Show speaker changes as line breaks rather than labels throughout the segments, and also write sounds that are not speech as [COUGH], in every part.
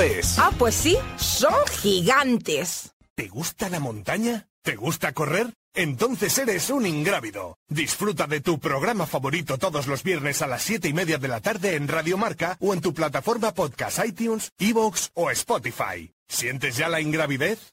es.
Ah, pues sí, son gigantes.
¿Te gusta la montaña? ¿Te gusta correr? Entonces eres un ingrávido. Disfruta de tu programa favorito todos los viernes a las 7 y media de la tarde en Radio Marca o en tu plataforma podcast iTunes, Evox o Spotify. ¿Sientes ya la ingravidez?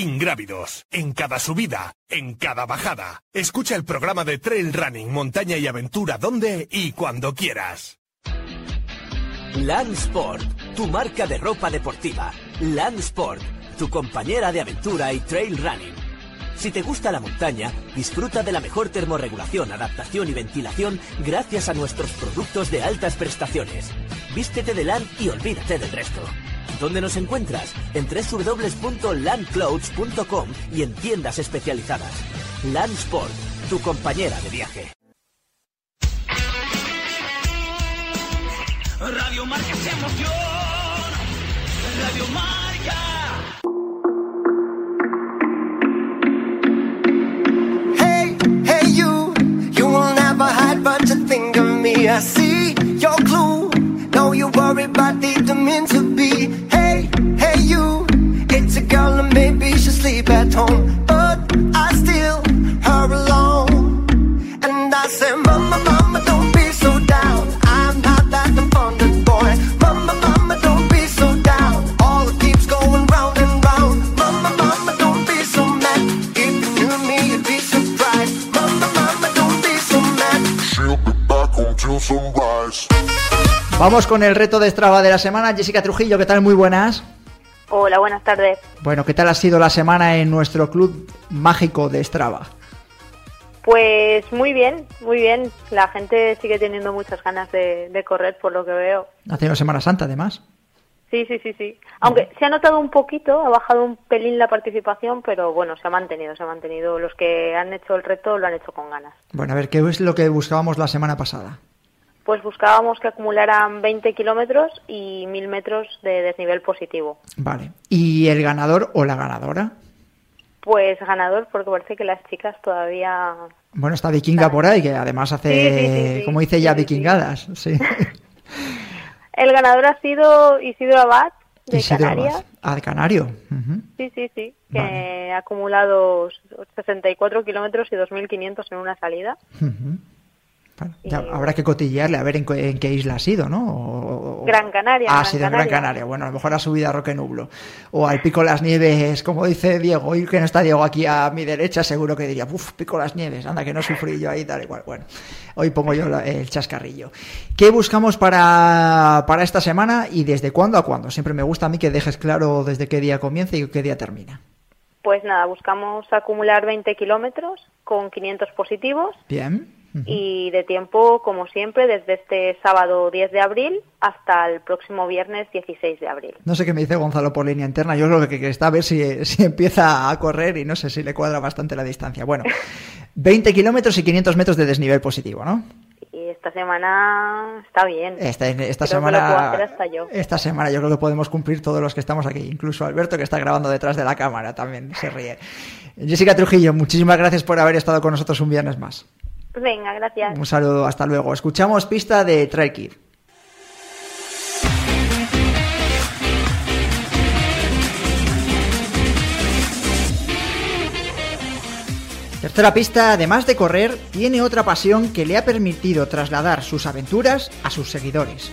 Ingrávidos, en cada subida, en cada bajada. Escucha el programa de Trail Running, Montaña y Aventura donde y cuando quieras.
Land Sport, tu marca de ropa deportiva. Land Sport, tu compañera de aventura y trail running. Si te gusta la montaña, disfruta de la mejor termorregulación, adaptación y ventilación gracias a nuestros productos de altas prestaciones. Vístete de LAN y olvídate del resto. ¿Dónde nos encuentras? En www.landclouds.com y en tiendas especializadas. Land Sport, tu compañera de viaje.
Radio Marca se emoción. Radio Marca.
Hey, hey you, you will never hide but you think of me. I see your clue. No, you worry about the mean to
Vamos con el reto de Strava de la semana. Jessica Trujillo, ¿qué tal? Muy buenas.
Hola, buenas tardes.
Bueno, ¿qué tal ha sido la semana en nuestro club mágico de Strava?
Pues muy bien, muy bien. La gente sigue teniendo muchas ganas de, correr, por lo que veo.
Ha tenido Semana Santa, además.
Sí, sí, sí, sí. Aunque se ha notado un poquito, ha bajado un pelín la participación, pero bueno, se ha mantenido, se ha mantenido. Los que han hecho el reto lo han hecho con ganas.
Bueno, a ver, ¿qué es lo que buscábamos la semana pasada?
Pues buscábamos que acumularan 20 kilómetros y 1000 metros de desnivel positivo.
Vale. ¿Y el ganador o la ganadora?
Pues ganador, porque parece que las chicas todavía...
Bueno, está Vikinga por ahí, que además hace, como dice ya, vikingadas. Sí. [LAUGHS]
el ganador ha sido Isidro Abad, de Canarias.
Ah, de Canario.
Sí, sí, sí, que ha acumulado 64 kilómetros y 2.500 en una salida
habrá que cotillearle a ver en, qué isla ha sido, ¿no?
Gran Canaria.
Ah, ha sido en Gran Canaria. Bueno, a lo mejor ha subido a Roque Nublo. O al Pico Las Nieves, como dice Diego. Hoy que no está Diego aquí a mi derecha, seguro que diría, uff, Pico Las Nieves, anda, que no sufrí yo ahí, tal igual. Bueno, hoy pongo yo el chascarrillo. ¿Qué buscamos para, para esta semana y desde cuándo a cuándo? Siempre me gusta a mí que dejes claro desde qué día comienza y qué día termina.
Pues nada, buscamos acumular 20 kilómetros con 500 positivos.
Bien
y de tiempo, como siempre, desde este sábado 10 de abril hasta el próximo viernes 16 de abril.
No sé qué me dice Gonzalo por línea interna, yo creo que, está a ver si, si, empieza a correr y no sé si le cuadra bastante la distancia. Bueno, [LAUGHS] 20 kilómetros y 500 metros de desnivel positivo, ¿no?
Y esta semana está bien.
Esta, esta semana, yo. esta semana yo creo que podemos cumplir todos los que estamos aquí, incluso Alberto que está grabando detrás de la cámara también se ríe. [LAUGHS] Jessica Trujillo, muchísimas gracias por haber estado con nosotros un viernes más.
Venga, gracias.
Un saludo, hasta luego. Escuchamos pista de Trail Kid. Tercera pista, además de correr, tiene otra pasión que le ha permitido trasladar sus aventuras a sus seguidores.